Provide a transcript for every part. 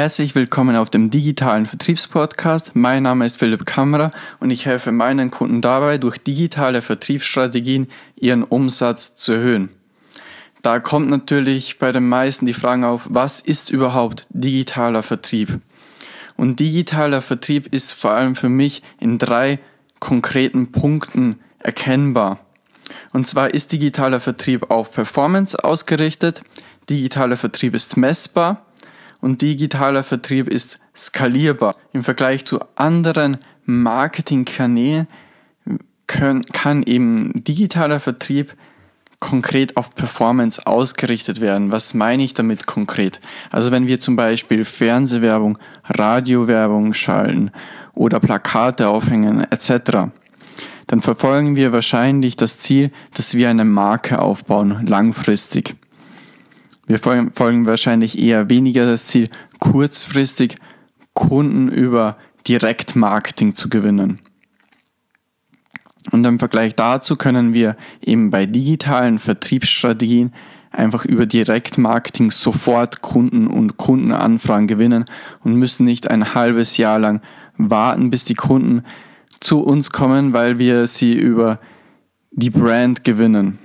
Herzlich willkommen auf dem digitalen Vertriebspodcast. Mein Name ist Philipp Kammerer und ich helfe meinen Kunden dabei, durch digitale Vertriebsstrategien ihren Umsatz zu erhöhen. Da kommt natürlich bei den meisten die Frage auf, was ist überhaupt digitaler Vertrieb? Und digitaler Vertrieb ist vor allem für mich in drei konkreten Punkten erkennbar. Und zwar ist digitaler Vertrieb auf Performance ausgerichtet, digitaler Vertrieb ist messbar und digitaler Vertrieb ist skalierbar. Im Vergleich zu anderen Marketingkanälen kann eben digitaler Vertrieb konkret auf Performance ausgerichtet werden. Was meine ich damit konkret? Also wenn wir zum Beispiel Fernsehwerbung, Radiowerbung schalten oder Plakate aufhängen etc., dann verfolgen wir wahrscheinlich das Ziel, dass wir eine Marke aufbauen, langfristig. Wir folgen wahrscheinlich eher weniger das Ziel, kurzfristig Kunden über Direktmarketing zu gewinnen. Und im Vergleich dazu können wir eben bei digitalen Vertriebsstrategien einfach über Direktmarketing sofort Kunden und Kundenanfragen gewinnen und müssen nicht ein halbes Jahr lang warten, bis die Kunden zu uns kommen, weil wir sie über die Brand gewinnen.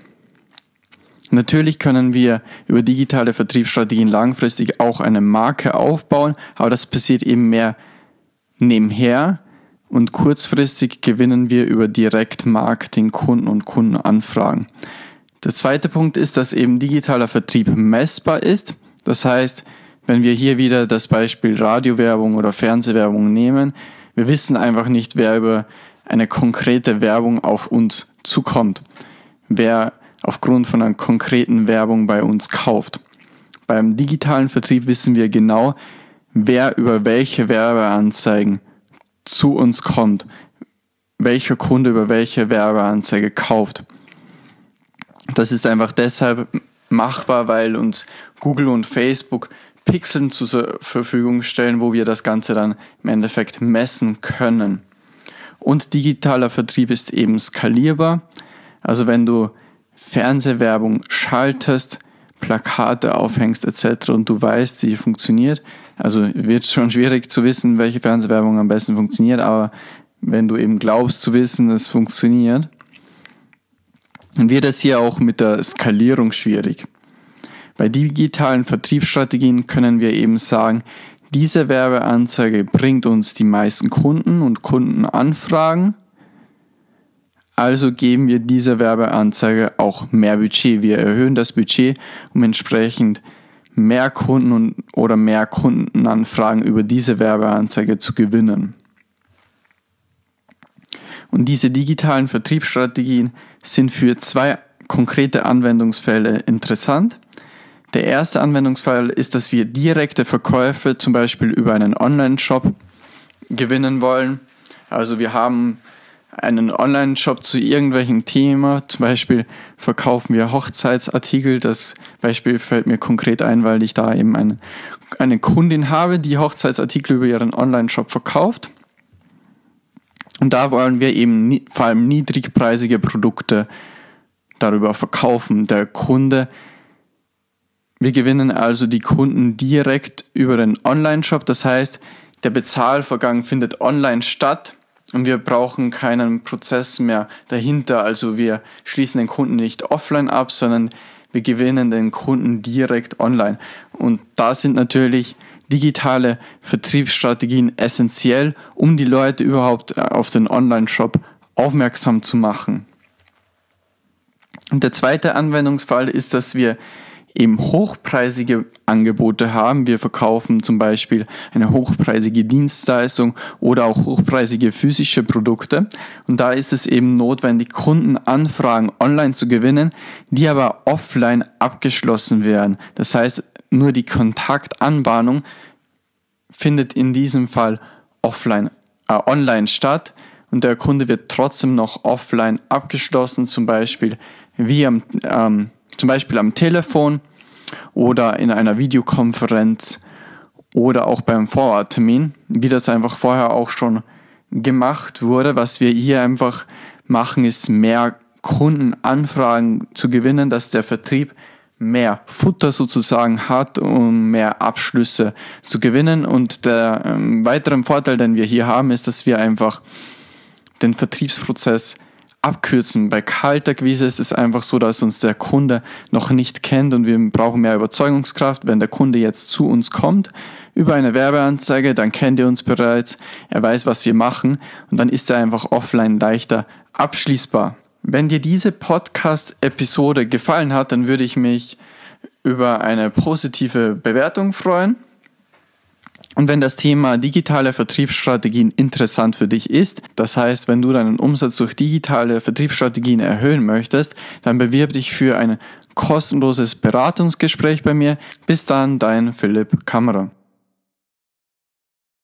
Natürlich können wir über digitale Vertriebsstrategien langfristig auch eine Marke aufbauen, aber das passiert eben mehr nebenher und kurzfristig gewinnen wir über Direktmarketing Kunden und Kundenanfragen. Der zweite Punkt ist, dass eben digitaler Vertrieb messbar ist. Das heißt, wenn wir hier wieder das Beispiel Radiowerbung oder Fernsehwerbung nehmen, wir wissen einfach nicht, wer über eine konkrete Werbung auf uns zukommt. Wer aufgrund von einer konkreten Werbung bei uns kauft. Beim digitalen Vertrieb wissen wir genau, wer über welche Werbeanzeigen zu uns kommt, welcher Kunde über welche Werbeanzeige kauft. Das ist einfach deshalb machbar, weil uns Google und Facebook Pixeln zur Verfügung stellen, wo wir das Ganze dann im Endeffekt messen können. Und digitaler Vertrieb ist eben skalierbar. Also wenn du Fernsehwerbung schaltest, Plakate aufhängst etc. und du weißt, sie funktioniert. Also wird schon schwierig zu wissen, welche Fernsehwerbung am besten funktioniert, aber wenn du eben glaubst zu wissen, es funktioniert, dann wird es hier auch mit der Skalierung schwierig. Bei digitalen Vertriebsstrategien können wir eben sagen, diese Werbeanzeige bringt uns die meisten Kunden und Kundenanfragen also geben wir dieser Werbeanzeige auch mehr Budget. Wir erhöhen das Budget, um entsprechend mehr Kunden und, oder mehr Kundenanfragen über diese Werbeanzeige zu gewinnen. Und diese digitalen Vertriebsstrategien sind für zwei konkrete Anwendungsfälle interessant. Der erste Anwendungsfall ist, dass wir direkte Verkäufe zum Beispiel über einen Online-Shop gewinnen wollen. Also wir haben einen Online-Shop zu irgendwelchem Thema. Zum Beispiel verkaufen wir Hochzeitsartikel. Das Beispiel fällt mir konkret ein, weil ich da eben eine, eine Kundin habe, die Hochzeitsartikel über ihren Online-Shop verkauft. Und da wollen wir eben vor allem niedrigpreisige Produkte darüber verkaufen. Der Kunde, wir gewinnen also die Kunden direkt über den Online-Shop. Das heißt, der Bezahlvorgang findet online statt und wir brauchen keinen Prozess mehr dahinter. Also wir schließen den Kunden nicht offline ab, sondern wir gewinnen den Kunden direkt online. Und da sind natürlich digitale Vertriebsstrategien essentiell, um die Leute überhaupt äh, auf den Online-Shop aufmerksam zu machen. Und der zweite Anwendungsfall ist, dass wir eben hochpreisige Angebote haben. Wir verkaufen zum Beispiel eine hochpreisige Dienstleistung oder auch hochpreisige physische Produkte. Und da ist es eben notwendig, Kundenanfragen online zu gewinnen, die aber offline abgeschlossen werden. Das heißt, nur die Kontaktanbahnung findet in diesem Fall offline, äh, online statt und der Kunde wird trotzdem noch offline abgeschlossen, zum Beispiel am ähm, zum Beispiel am Telefon oder in einer Videokonferenz oder auch beim Vororttermin, wie das einfach vorher auch schon gemacht wurde. Was wir hier einfach machen, ist mehr Kundenanfragen zu gewinnen, dass der Vertrieb mehr Futter sozusagen hat, um mehr Abschlüsse zu gewinnen. Und der ähm, weitere Vorteil, den wir hier haben, ist, dass wir einfach den Vertriebsprozess abkürzen. Bei Kaltakquise ist es einfach so, dass uns der Kunde noch nicht kennt und wir brauchen mehr Überzeugungskraft. Wenn der Kunde jetzt zu uns kommt über eine Werbeanzeige, dann kennt er uns bereits, er weiß, was wir machen und dann ist er einfach offline leichter abschließbar. Wenn dir diese Podcast-Episode gefallen hat, dann würde ich mich über eine positive Bewertung freuen. Und wenn das Thema digitale Vertriebsstrategien interessant für dich ist, das heißt, wenn du deinen Umsatz durch digitale Vertriebsstrategien erhöhen möchtest, dann bewirb dich für ein kostenloses Beratungsgespräch bei mir. Bis dann, dein Philipp Kammerer.